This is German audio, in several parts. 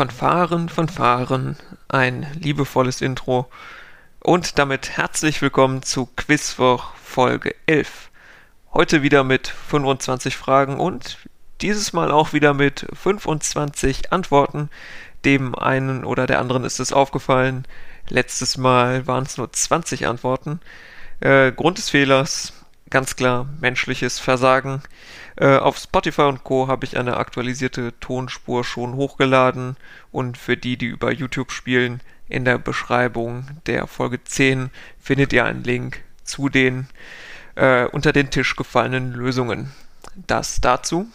Fanfaren, Fanfaren, ein liebevolles Intro und damit herzlich willkommen zu Quizwoch Folge 11. Heute wieder mit 25 Fragen und dieses Mal auch wieder mit 25 Antworten. Dem einen oder der anderen ist es aufgefallen. Letztes Mal waren es nur 20 Antworten. Äh, Grund des Fehlers, ganz klar, menschliches Versagen. Äh, auf Spotify und Co. habe ich eine aktualisierte Tonspur schon hochgeladen und für die, die über YouTube spielen, in der Beschreibung der Folge 10 findet ihr einen Link zu den äh, unter den Tisch gefallenen Lösungen. Das dazu.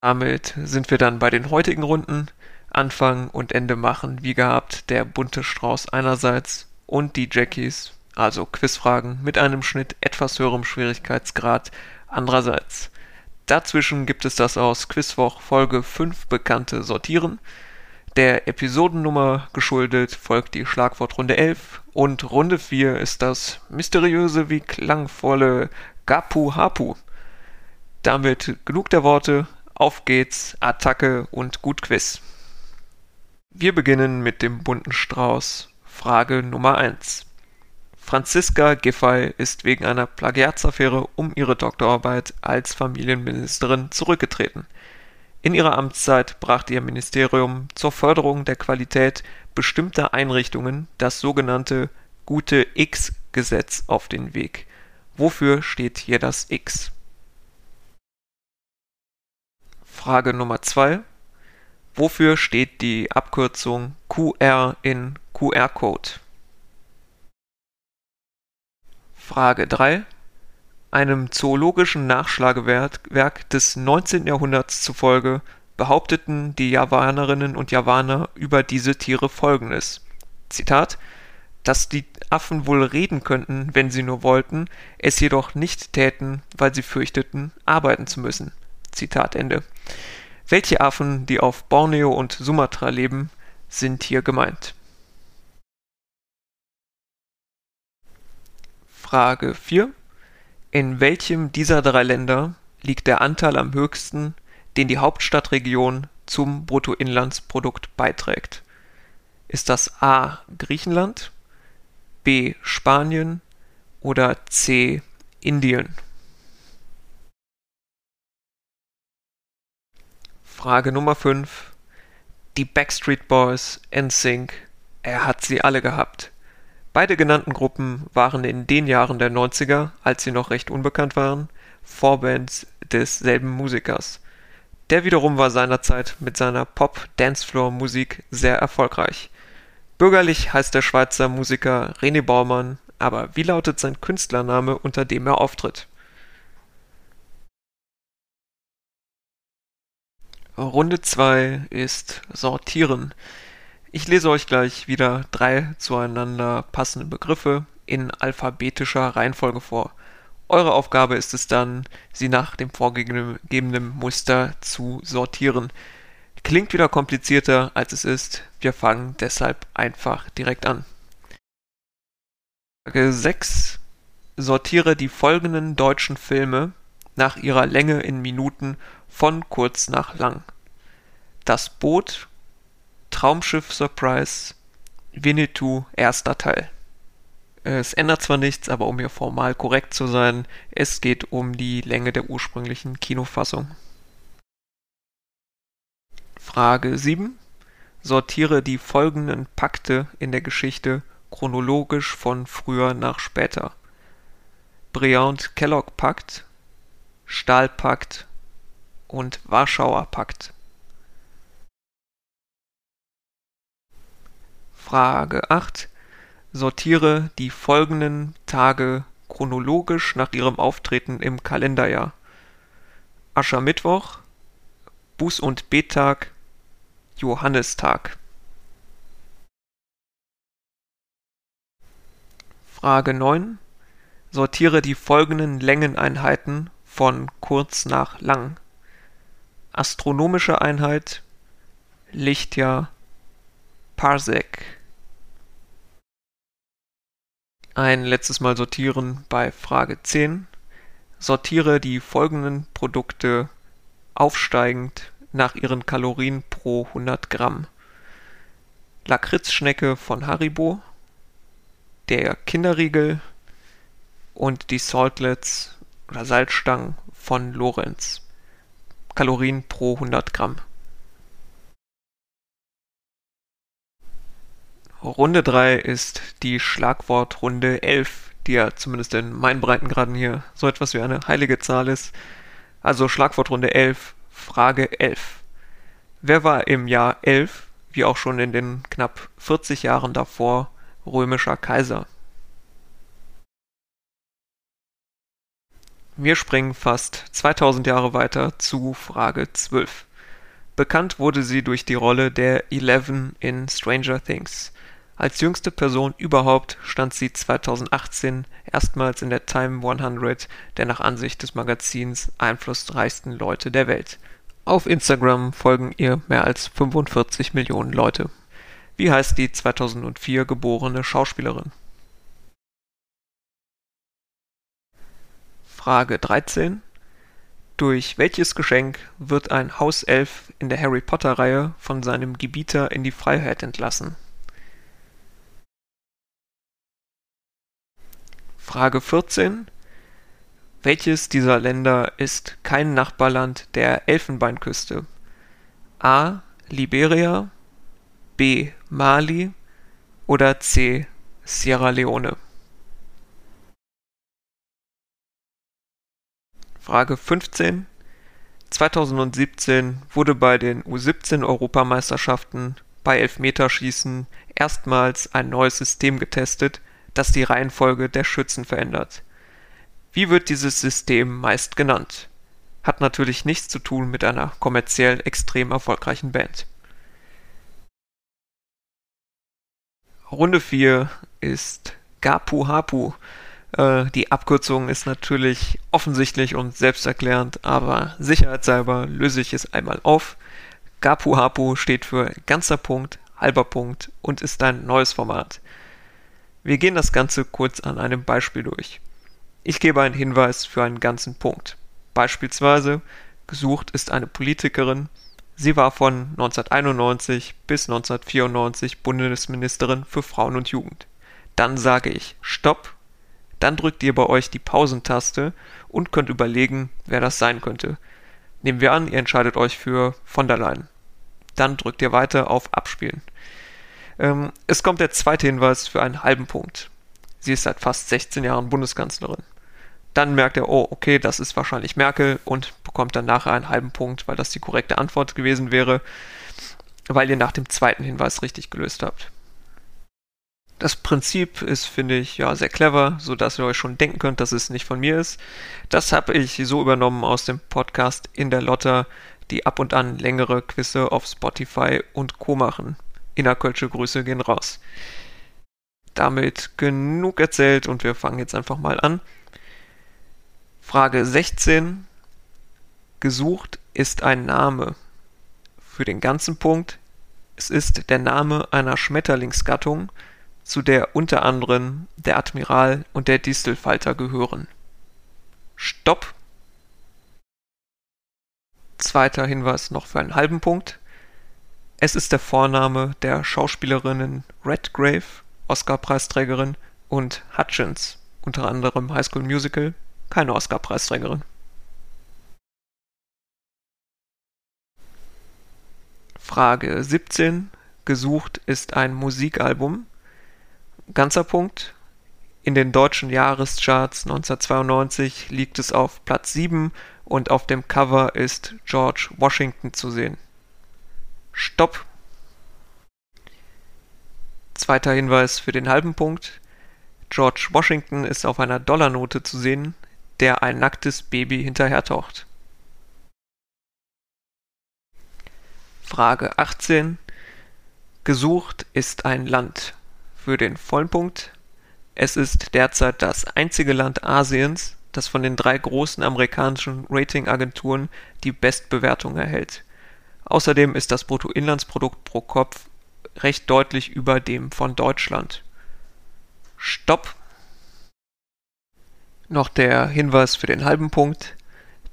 Damit sind wir dann bei den heutigen Runden. Anfang und Ende machen, wie gehabt, der bunte Strauß einerseits und die Jackies, also Quizfragen mit einem Schnitt etwas höherem Schwierigkeitsgrad andererseits. Dazwischen gibt es das aus Quizwoch Folge 5 bekannte Sortieren. Der Episodennummer geschuldet folgt die Schlagwortrunde 11 und Runde 4 ist das mysteriöse wie klangvolle Gapu Hapu. Damit genug der Worte, auf geht's, Attacke und gut Quiz. Wir beginnen mit dem bunten Strauß. Frage Nummer 1. Franziska Giffey ist wegen einer Plagiatsaffäre um ihre Doktorarbeit als Familienministerin zurückgetreten. In ihrer Amtszeit brachte ihr Ministerium zur Förderung der Qualität bestimmter Einrichtungen das sogenannte Gute-X-Gesetz auf den Weg. Wofür steht hier das X? Frage Nummer 2. Wofür steht die Abkürzung QR in QR-Code? Frage 3. Einem zoologischen Nachschlagewerk des 19. Jahrhunderts zufolge behaupteten die Javanerinnen und Javaner über diese Tiere folgendes: Zitat, dass die Affen wohl reden könnten, wenn sie nur wollten, es jedoch nicht täten, weil sie fürchteten, arbeiten zu müssen. Zitat Ende. Welche Affen, die auf Borneo und Sumatra leben, sind hier gemeint? Frage 4. In welchem dieser drei Länder liegt der Anteil am höchsten, den die Hauptstadtregion zum Bruttoinlandsprodukt beiträgt? Ist das A. Griechenland, B. Spanien oder C. Indien? Frage Nummer 5. Die Backstreet Boys, NSYNC, er hat sie alle gehabt. Beide genannten Gruppen waren in den Jahren der 90er, als sie noch recht unbekannt waren, Vorbands desselben Musikers. Der wiederum war seinerzeit mit seiner Pop-Dancefloor-Musik sehr erfolgreich. Bürgerlich heißt der Schweizer Musiker René Baumann, aber wie lautet sein Künstlername, unter dem er auftritt? Runde 2 ist Sortieren. Ich lese euch gleich wieder drei zueinander passende Begriffe in alphabetischer Reihenfolge vor. Eure Aufgabe ist es dann, sie nach dem vorgegebenen Muster zu sortieren. Klingt wieder komplizierter als es ist. Wir fangen deshalb einfach direkt an. Frage 6. Sortiere die folgenden deutschen Filme nach ihrer Länge in Minuten von kurz nach lang. Das Boot Traumschiff Surprise Winnetou erster Teil. Es ändert zwar nichts, aber um hier formal korrekt zu sein, es geht um die Länge der ursprünglichen Kinofassung. Frage 7. Sortiere die folgenden Pakte in der Geschichte chronologisch von früher nach später. Briand-Kellogg-Pakt, Stahlpakt und Warschauer Pakt. Frage 8. Sortiere die folgenden Tage chronologisch nach ihrem Auftreten im Kalenderjahr: Aschermittwoch, Buß- und Bettag, Johannistag. Frage 9. Sortiere die folgenden Längeneinheiten von kurz nach lang: Astronomische Einheit, Lichtjahr, Parsec ein letztes Mal sortieren bei Frage 10. Sortiere die folgenden Produkte aufsteigend nach ihren Kalorien pro 100 Gramm. Lakritzschnecke von Haribo, der Kinderriegel und die Saltlets oder Salzstangen von Lorenz. Kalorien pro 100 Gramm. Runde 3 ist die Schlagwortrunde 11, die ja zumindest in meinen Breitengraden hier so etwas wie eine heilige Zahl ist. Also Schlagwortrunde 11, Frage 11. Wer war im Jahr 11, wie auch schon in den knapp 40 Jahren davor, römischer Kaiser? Wir springen fast 2000 Jahre weiter zu Frage 12. Bekannt wurde sie durch die Rolle der Eleven in Stranger Things. Als jüngste Person überhaupt stand sie 2018 erstmals in der Time 100 der nach Ansicht des Magazins einflussreichsten Leute der Welt. Auf Instagram folgen ihr mehr als 45 Millionen Leute. Wie heißt die 2004 geborene Schauspielerin? Frage 13. Durch welches Geschenk wird ein Hauself in der Harry Potter-Reihe von seinem Gebieter in die Freiheit entlassen? Frage 14. Welches dieser Länder ist kein Nachbarland der Elfenbeinküste? A. Liberia, B. Mali oder C. Sierra Leone? Frage 15. 2017 wurde bei den U17-Europameisterschaften bei Elfmeterschießen erstmals ein neues System getestet, das die Reihenfolge der Schützen verändert. Wie wird dieses System meist genannt? Hat natürlich nichts zu tun mit einer kommerziell extrem erfolgreichen Band. Runde 4 ist Gapu Hapu. Äh, die Abkürzung ist natürlich offensichtlich und selbsterklärend, aber sicherheitshalber löse ich es einmal auf. Gapu Hapu steht für ganzer Punkt, halber Punkt und ist ein neues Format. Wir gehen das Ganze kurz an einem Beispiel durch. Ich gebe einen Hinweis für einen ganzen Punkt. Beispielsweise, gesucht ist eine Politikerin, sie war von 1991 bis 1994 Bundesministerin für Frauen und Jugend. Dann sage ich Stopp, dann drückt ihr bei euch die Pausentaste und könnt überlegen, wer das sein könnte. Nehmen wir an, ihr entscheidet euch für von der Leyen. Dann drückt ihr weiter auf Abspielen. Ähm, es kommt der zweite Hinweis für einen halben Punkt. Sie ist seit fast 16 Jahren Bundeskanzlerin. Dann merkt er, oh, okay, das ist wahrscheinlich Merkel und bekommt dann nachher einen halben Punkt, weil das die korrekte Antwort gewesen wäre, weil ihr nach dem zweiten Hinweis richtig gelöst habt. Das Prinzip ist, finde ich, ja sehr clever, so dass ihr euch schon denken könnt, dass es nicht von mir ist. Das habe ich so übernommen aus dem Podcast in der Lotta, die ab und an längere Quizze auf Spotify und Co machen. Innerkölsche Grüße gehen raus. Damit genug erzählt und wir fangen jetzt einfach mal an. Frage 16. Gesucht ist ein Name. Für den ganzen Punkt. Es ist der Name einer Schmetterlingsgattung, zu der unter anderem der Admiral und der Distelfalter gehören. Stopp. Zweiter Hinweis noch für einen halben Punkt. Es ist der Vorname der Schauspielerinnen Redgrave (Oscar-Preisträgerin) und Hutchins (unter anderem High School Musical) (keine Oscar-Preisträgerin). Frage 17. Gesucht ist ein Musikalbum. Ganzer Punkt. In den deutschen Jahrescharts 1992 liegt es auf Platz 7 und auf dem Cover ist George Washington zu sehen Stopp. Zweiter Hinweis für den halben Punkt. George Washington ist auf einer Dollarnote zu sehen, der ein nacktes Baby hinterhertaucht. Frage 18. Gesucht ist ein Land. Für den vollen Punkt. Es ist derzeit das einzige Land Asiens, das von den drei großen amerikanischen Ratingagenturen die Bestbewertung erhält. Außerdem ist das Bruttoinlandsprodukt pro Kopf recht deutlich über dem von Deutschland. Stopp! Noch der Hinweis für den halben Punkt.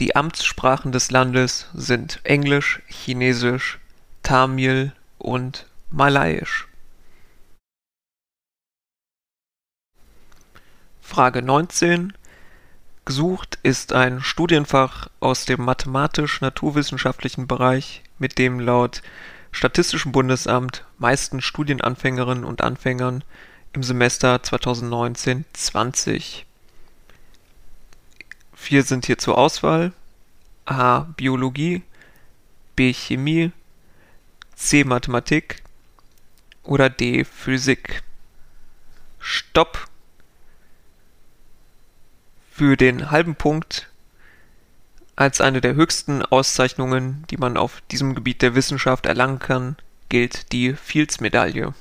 Die Amtssprachen des Landes sind Englisch, Chinesisch, Tamil und Malayisch. Frage 19. Gesucht ist ein Studienfach aus dem mathematisch-naturwissenschaftlichen Bereich, mit dem laut Statistischem Bundesamt meisten Studienanfängerinnen und Anfängern im Semester 2019/20. Vier sind hier zur Auswahl: A. Biologie, B. Chemie, C. Mathematik oder D. Physik. Stopp! Für den halben Punkt als eine der höchsten Auszeichnungen, die man auf diesem Gebiet der Wissenschaft erlangen kann, gilt die Fields-Medaille.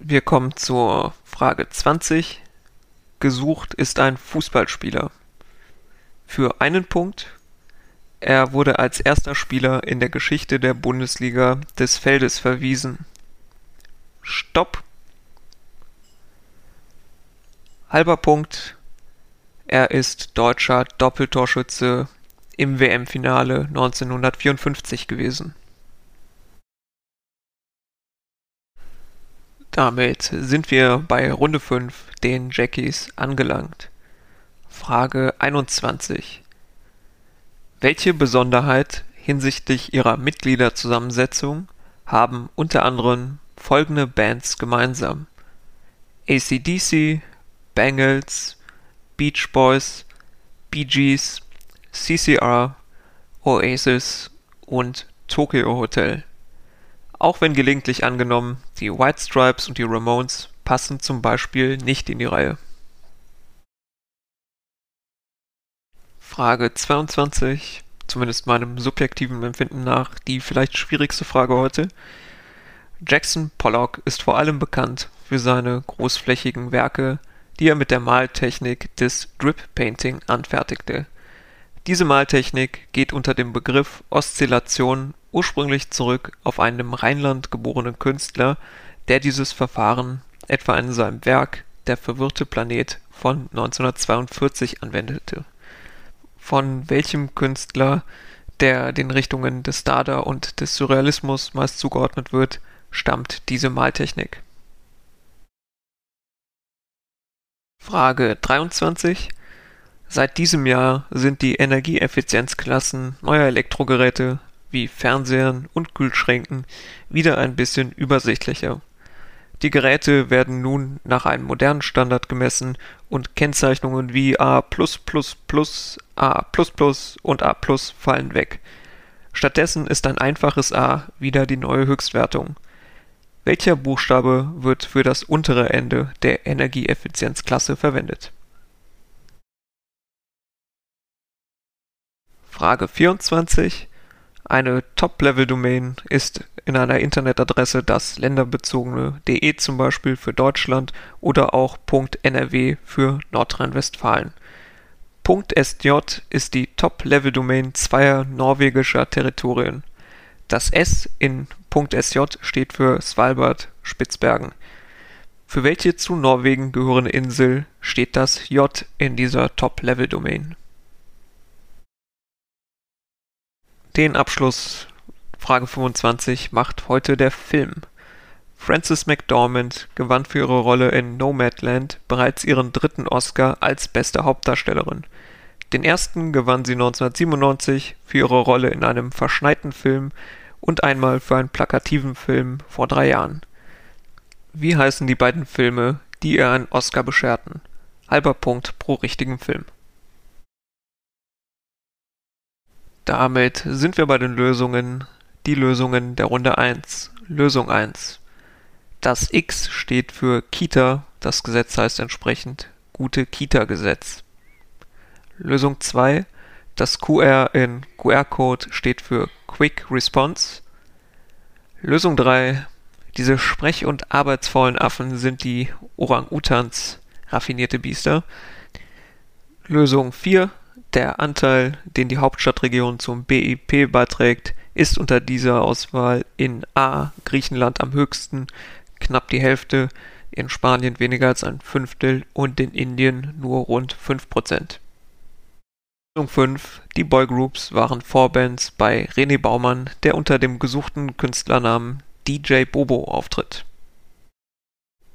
Wir kommen zur Frage 20. Gesucht ist ein Fußballspieler. Für einen Punkt. Er wurde als erster Spieler in der Geschichte der Bundesliga des Feldes verwiesen. Stopp. Halber Punkt. Er ist deutscher Doppeltorschütze im WM-Finale 1954 gewesen. Damit sind wir bei Runde 5, den Jackies, angelangt. Frage 21. Welche Besonderheit hinsichtlich ihrer Mitgliederzusammensetzung haben unter anderem folgende Bands gemeinsam: ACDC, Bangles, Beach Boys, Bee Gees, CCR, Oasis und Tokyo Hotel. Auch wenn gelegentlich angenommen, die White Stripes und die Ramones passen zum Beispiel nicht in die Reihe. Frage 22, zumindest meinem subjektiven Empfinden nach, die vielleicht schwierigste Frage heute. Jackson Pollock ist vor allem bekannt für seine großflächigen Werke die er mit der Maltechnik des Drip Painting anfertigte. Diese Maltechnik geht unter dem Begriff Oszillation ursprünglich zurück auf einen im Rheinland geborenen Künstler, der dieses Verfahren etwa in seinem Werk Der verwirrte Planet von 1942 anwendete. Von welchem Künstler, der den Richtungen des Dada und des Surrealismus meist zugeordnet wird, stammt diese Maltechnik Frage 23. Seit diesem Jahr sind die Energieeffizienzklassen neuer Elektrogeräte wie Fernsehern und Kühlschränken wieder ein bisschen übersichtlicher. Die Geräte werden nun nach einem modernen Standard gemessen und Kennzeichnungen wie A++, A++ und A+ fallen weg. Stattdessen ist ein einfaches A wieder die neue Höchstwertung welcher Buchstabe wird für das untere Ende der Energieeffizienzklasse verwendet? Frage 24. Eine Top-Level-Domain ist in einer Internetadresse das länderbezogene .de zum Beispiel für Deutschland oder auch .nrw für Nordrhein-Westfalen. .sj ist die Top-Level-Domain zweier norwegischer Territorien. Das S in .sj steht für Svalbard Spitzbergen. Für welche zu Norwegen gehörende Insel steht das J in dieser Top-Level-Domain? Den Abschluss Frage 25 macht heute der Film. Frances McDormand gewann für ihre Rolle in Nomadland bereits ihren dritten Oscar als beste Hauptdarstellerin. Den ersten gewann sie 1997 für ihre Rolle in einem verschneiten Film und einmal für einen plakativen Film vor drei Jahren. Wie heißen die beiden Filme, die ihr einen Oscar bescherten? Halber Punkt pro richtigen Film. Damit sind wir bei den Lösungen. Die Lösungen der Runde 1. Lösung 1. Das X steht für Kita, das Gesetz heißt entsprechend Gute Kita-Gesetz. Lösung 2. Das QR in QR-Code steht für Quick Response. Lösung 3. Diese sprech- und arbeitsvollen Affen sind die Orang-Utans, raffinierte Biester. Lösung 4. Der Anteil, den die Hauptstadtregion zum BIP beiträgt, ist unter dieser Auswahl in A. Griechenland am höchsten, knapp die Hälfte, in Spanien weniger als ein Fünftel und in Indien nur rund 5%. Lösung 5. Die Boygroups waren Vorbands bei René Baumann, der unter dem gesuchten Künstlernamen DJ Bobo auftritt.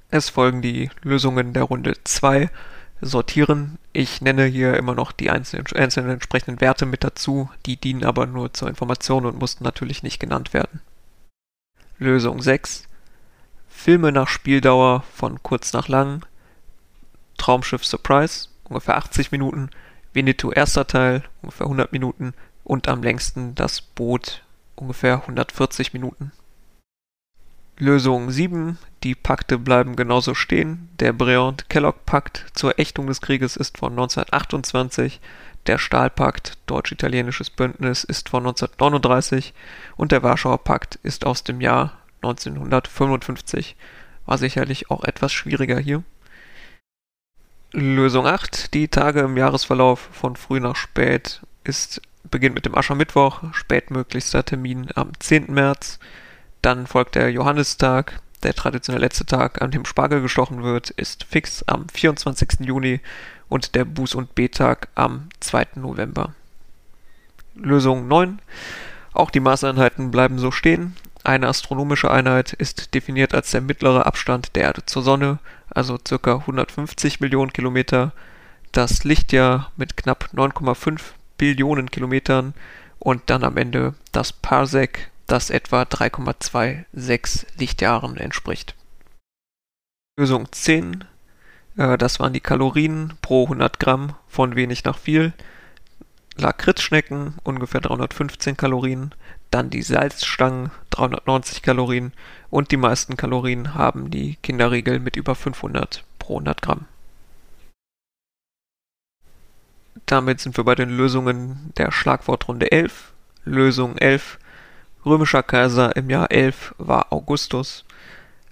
Es folgen die Lösungen der Runde 2. Sortieren. Ich nenne hier immer noch die einzelnen, einzelnen entsprechenden Werte mit dazu, die dienen aber nur zur Information und mussten natürlich nicht genannt werden. Lösung 6. Filme nach Spieldauer von kurz nach lang. Traumschiff Surprise, ungefähr 80 Minuten. Winnetou erster Teil, ungefähr 100 Minuten. Und am längsten das Boot, ungefähr 140 Minuten. Lösung 7. Die Pakte bleiben genauso stehen. Der Briand-Kellogg-Pakt zur Ächtung des Krieges ist von 1928. Der Stahlpakt, deutsch-italienisches Bündnis, ist von 1939 und der Warschauer Pakt ist aus dem Jahr 1955. War sicherlich auch etwas schwieriger hier. Lösung 8. Die Tage im Jahresverlauf von früh nach spät ist, beginnt mit dem Aschermittwoch, spätmöglichster Termin am 10. März. Dann folgt der Johannistag, der traditionell letzte Tag, an dem Spargel gestochen wird, ist fix am 24. Juni und der Buß- und B-Tag am 2. November. Lösung 9. Auch die Maßeinheiten bleiben so stehen. Eine astronomische Einheit ist definiert als der mittlere Abstand der Erde zur Sonne, also ca. 150 Millionen Kilometer, das Lichtjahr mit knapp 9,5 Billionen Kilometern und dann am Ende das Parsec, das etwa 3,26 Lichtjahren entspricht. Lösung 10. Äh, das waren die Kalorien pro 100 Gramm von wenig nach viel. Lakritzschnecken ungefähr 315 Kalorien, dann die Salzstangen 390 Kalorien und die meisten Kalorien haben die Kinderriegel mit über 500 pro 100 Gramm. Damit sind wir bei den Lösungen der Schlagwortrunde 11. Lösung 11. Römischer Kaiser im Jahr 11 war Augustus.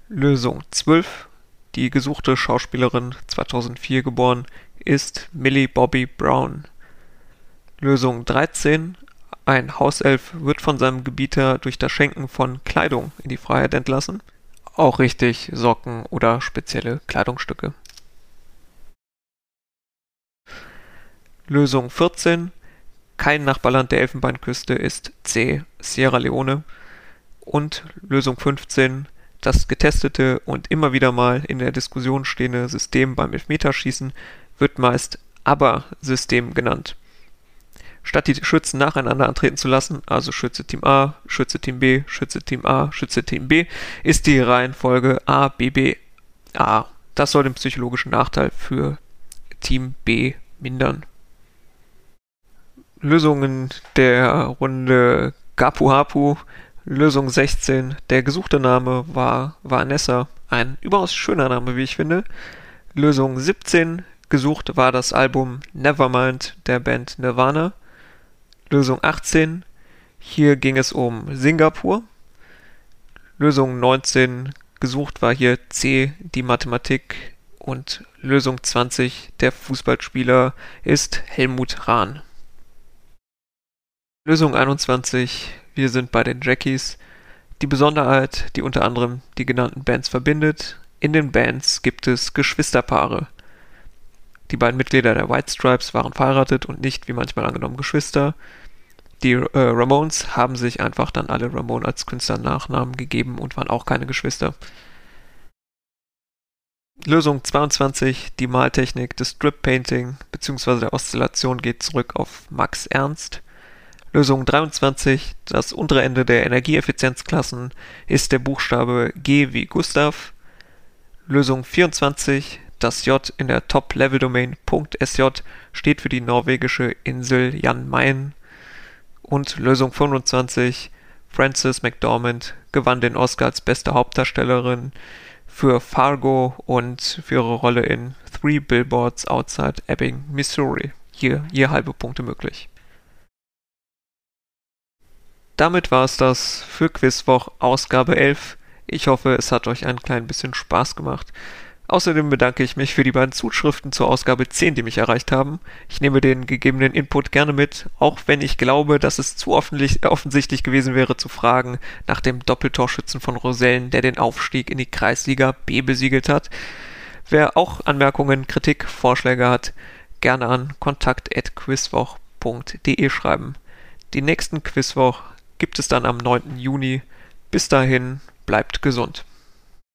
Lösung 12. Die gesuchte Schauspielerin 2004 geboren ist Millie Bobby Brown. Lösung 13. Ein Hauself wird von seinem Gebieter durch das Schenken von Kleidung in die Freiheit entlassen. Auch richtig Socken oder spezielle Kleidungsstücke. Lösung 14. Kein Nachbarland der Elfenbeinküste ist C. Sierra Leone. Und Lösung 15. Das getestete und immer wieder mal in der Diskussion stehende System beim Elfmeterschießen wird meist ABBA-System genannt. Statt die Schützen nacheinander antreten zu lassen, also Schütze Team A, Schütze Team B, Schütze Team A, Schütze Team B, ist die Reihenfolge A, B, B, A. Das soll den psychologischen Nachteil für Team B mindern. Lösungen der Runde Gapu Hapu. Lösung 16. Der gesuchte Name war Vanessa. Ein überaus schöner Name, wie ich finde. Lösung 17. Gesucht war das Album Nevermind der Band Nirvana. Lösung 18. Hier ging es um Singapur. Lösung 19. Gesucht war hier C, die Mathematik. Und Lösung 20. Der Fußballspieler ist Helmut Rahn. Lösung 21. Wir sind bei den Jackies. Die Besonderheit, die unter anderem die genannten Bands verbindet. In den Bands gibt es Geschwisterpaare. Die beiden Mitglieder der White Stripes waren verheiratet und nicht, wie manchmal angenommen, Geschwister. Die äh, Ramones haben sich einfach dann alle Ramone als Künstlernachnamen gegeben und waren auch keine Geschwister. Lösung 22, die Maltechnik des Strip Painting bzw. der Oszillation geht zurück auf Max Ernst. Lösung 23, das untere Ende der Energieeffizienzklassen ist der Buchstabe G wie Gustav. Lösung 24, das J in der Top-Level-Domain .sj steht für die norwegische Insel Jan Mayen und Lösung 25 Frances McDormand gewann den Oscar als beste Hauptdarstellerin für Fargo und für ihre Rolle in Three Billboards Outside Ebbing, Missouri. Hier, hier halbe Punkte möglich. Damit war es das für Quizwoch Ausgabe 11. Ich hoffe, es hat euch ein klein bisschen Spaß gemacht. Außerdem bedanke ich mich für die beiden Zuschriften zur Ausgabe 10, die mich erreicht haben. Ich nehme den gegebenen Input gerne mit, auch wenn ich glaube, dass es zu offensichtlich gewesen wäre zu fragen nach dem Doppeltorschützen von Rosellen, der den Aufstieg in die Kreisliga B besiegelt hat. Wer auch Anmerkungen, Kritik, Vorschläge hat, gerne an kontakt.quizwoch.de schreiben. Die nächsten Quizwoch gibt es dann am 9. Juni. Bis dahin, bleibt gesund.